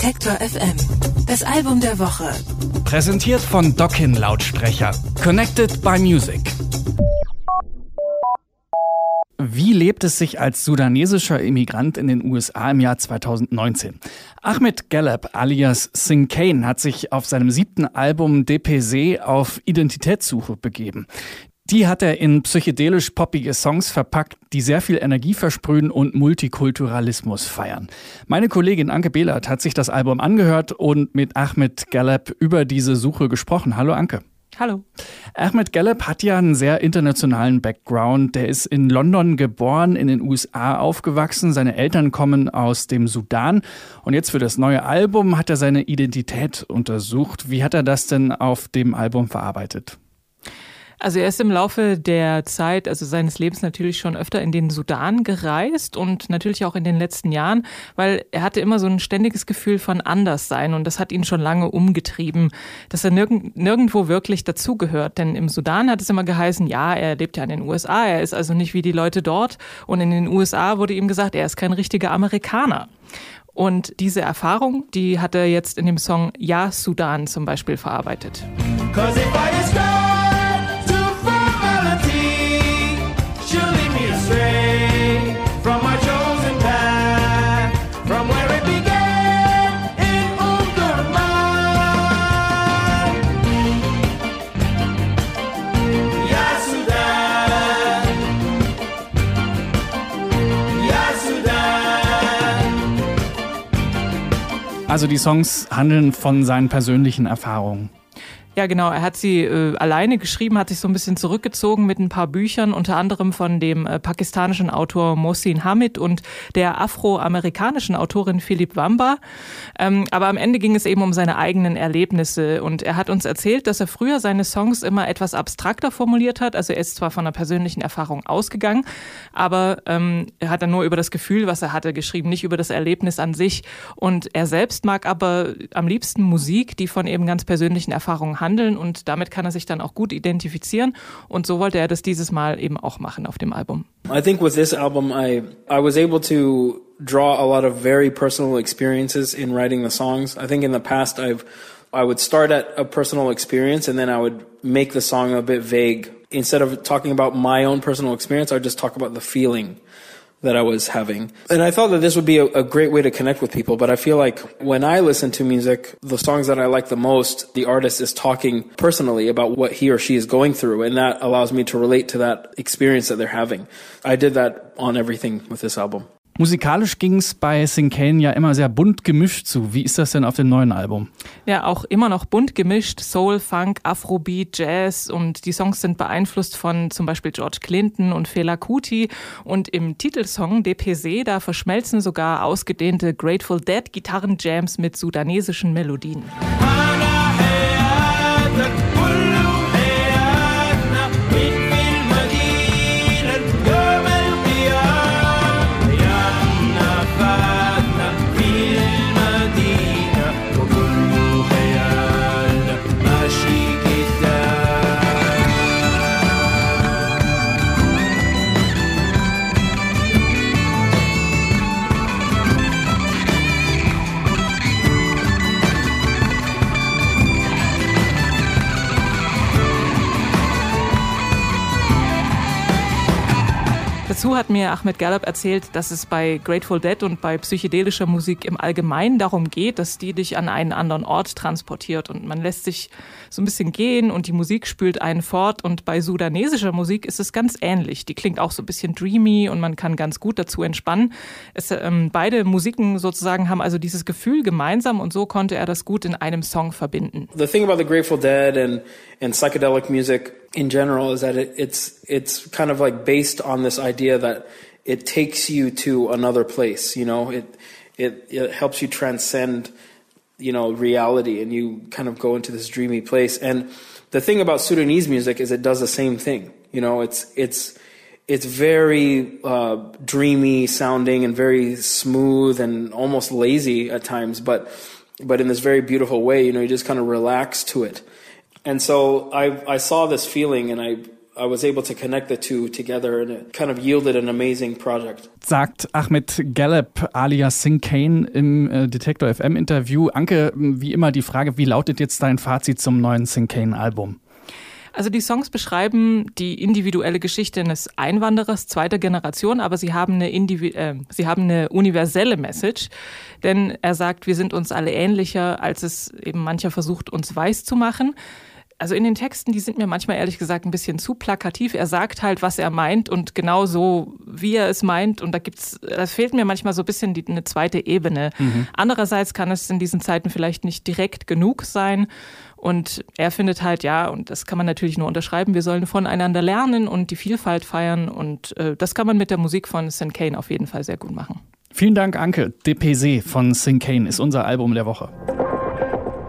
Detektor FM. Das Album der Woche. Präsentiert von Dockin Lautsprecher. Connected by Music. Wie lebt es sich als sudanesischer Immigrant in den USA im Jahr 2019? Ahmed Gallup alias Sing Kane hat sich auf seinem siebten Album DPC auf Identitätssuche begeben. Die hat er in psychedelisch poppige Songs verpackt, die sehr viel Energie versprühen und Multikulturalismus feiern. Meine Kollegin Anke Behlert hat sich das Album angehört und mit Ahmed Gallup über diese Suche gesprochen. Hallo Anke. Hallo. Ahmed Gallup hat ja einen sehr internationalen Background. Der ist in London geboren, in den USA aufgewachsen. Seine Eltern kommen aus dem Sudan. Und jetzt für das neue Album hat er seine Identität untersucht. Wie hat er das denn auf dem Album verarbeitet? Also er ist im Laufe der Zeit, also seines Lebens natürlich schon öfter in den Sudan gereist und natürlich auch in den letzten Jahren, weil er hatte immer so ein ständiges Gefühl von Anderssein und das hat ihn schon lange umgetrieben, dass er nirgend, nirgendwo wirklich dazugehört. Denn im Sudan hat es immer geheißen, ja, er lebt ja in den USA, er ist also nicht wie die Leute dort und in den USA wurde ihm gesagt, er ist kein richtiger Amerikaner. Und diese Erfahrung, die hat er jetzt in dem Song Ja Sudan zum Beispiel verarbeitet. Also die Songs handeln von seinen persönlichen Erfahrungen. Ja, genau. Er hat sie äh, alleine geschrieben, hat sich so ein bisschen zurückgezogen mit ein paar Büchern, unter anderem von dem äh, pakistanischen Autor Mohsin Hamid und der afroamerikanischen Autorin Philipp Wamba. Ähm, aber am Ende ging es eben um seine eigenen Erlebnisse und er hat uns erzählt, dass er früher seine Songs immer etwas abstrakter formuliert hat. Also er ist zwar von einer persönlichen Erfahrung ausgegangen, aber ähm, er hat dann nur über das Gefühl, was er hatte, geschrieben, nicht über das Erlebnis an sich. Und er selbst mag aber am liebsten Musik, die von eben ganz persönlichen Erfahrungen handelt handeln und damit kann er sich dann auch gut identifizieren und so wollte er das dieses Mal eben auch machen auf dem Album. I think with this album I I was able to draw a lot of very personal experiences in writing the songs. I think in the past I've I would start at a personal experience and then I would make the song a bit vague. Instead of talking about my own personal experience, I would just talk about the feeling that I was having. And I thought that this would be a, a, great way to connect with people, but I feel like when I listen to music, the songs that I like the most, the artist is talking personally about what he or she is going through, and that allows me to relate to that experience that they're having. I did that on everything with this album. Musikalisch ging es bei Sinkane ja immer sehr bunt gemischt zu. Wie ist das denn auf dem neuen Album? Ja, auch immer noch bunt gemischt. Soul, Funk, Afrobeat, Jazz und die Songs sind beeinflusst von zum Beispiel George Clinton und Fela Kuti. Und im Titelsong DPC, da verschmelzen sogar ausgedehnte Grateful Dead Gitarrenjams mit sudanesischen Melodien. Dazu hat mir Ahmed Gallup erzählt, dass es bei Grateful Dead und bei psychedelischer Musik im Allgemeinen darum geht, dass die dich an einen anderen Ort transportiert und man lässt sich so ein bisschen gehen und die Musik spült einen fort und bei sudanesischer Musik ist es ganz ähnlich. Die klingt auch so ein bisschen dreamy und man kann ganz gut dazu entspannen. Es, ähm, beide Musiken sozusagen haben also dieses Gefühl gemeinsam und so konnte er das gut in einem Song verbinden. The thing about the Grateful Dead and, and psychedelic music in general is that it, it's it's kind of like based on this idea that it takes you to another place. You know, it it it helps you transcend you know reality, and you kind of go into this dreamy place. And the thing about Sudanese music is it does the same thing. You know, it's it's it's very uh, dreamy sounding and very smooth and almost lazy at times, but but in this very beautiful way. You know, you just kind of relax to it. And so I, I saw this feeling and I, I was able to connect the two together and it kind of yielded an amazing project. Sagt Ahmed Gallup alias Sing Kane im äh, Detektor FM Interview. Anke, wie immer die Frage, wie lautet jetzt dein Fazit zum neuen Sing Kane Album? Also die Songs beschreiben die individuelle Geschichte eines Einwanderers zweiter Generation, aber sie haben eine, Indivi äh, sie haben eine universelle Message, denn er sagt, wir sind uns alle ähnlicher, als es eben mancher versucht, uns weiß zu machen also in den Texten, die sind mir manchmal ehrlich gesagt ein bisschen zu plakativ. Er sagt halt, was er meint und genau so, wie er es meint. Und da gibt's, das fehlt mir manchmal so ein bisschen die, eine zweite Ebene. Mhm. Andererseits kann es in diesen Zeiten vielleicht nicht direkt genug sein. Und er findet halt, ja, und das kann man natürlich nur unterschreiben, wir sollen voneinander lernen und die Vielfalt feiern. Und äh, das kann man mit der Musik von St. Kane auf jeden Fall sehr gut machen. Vielen Dank, Anke. DPC von St. Kane ist unser Album der Woche.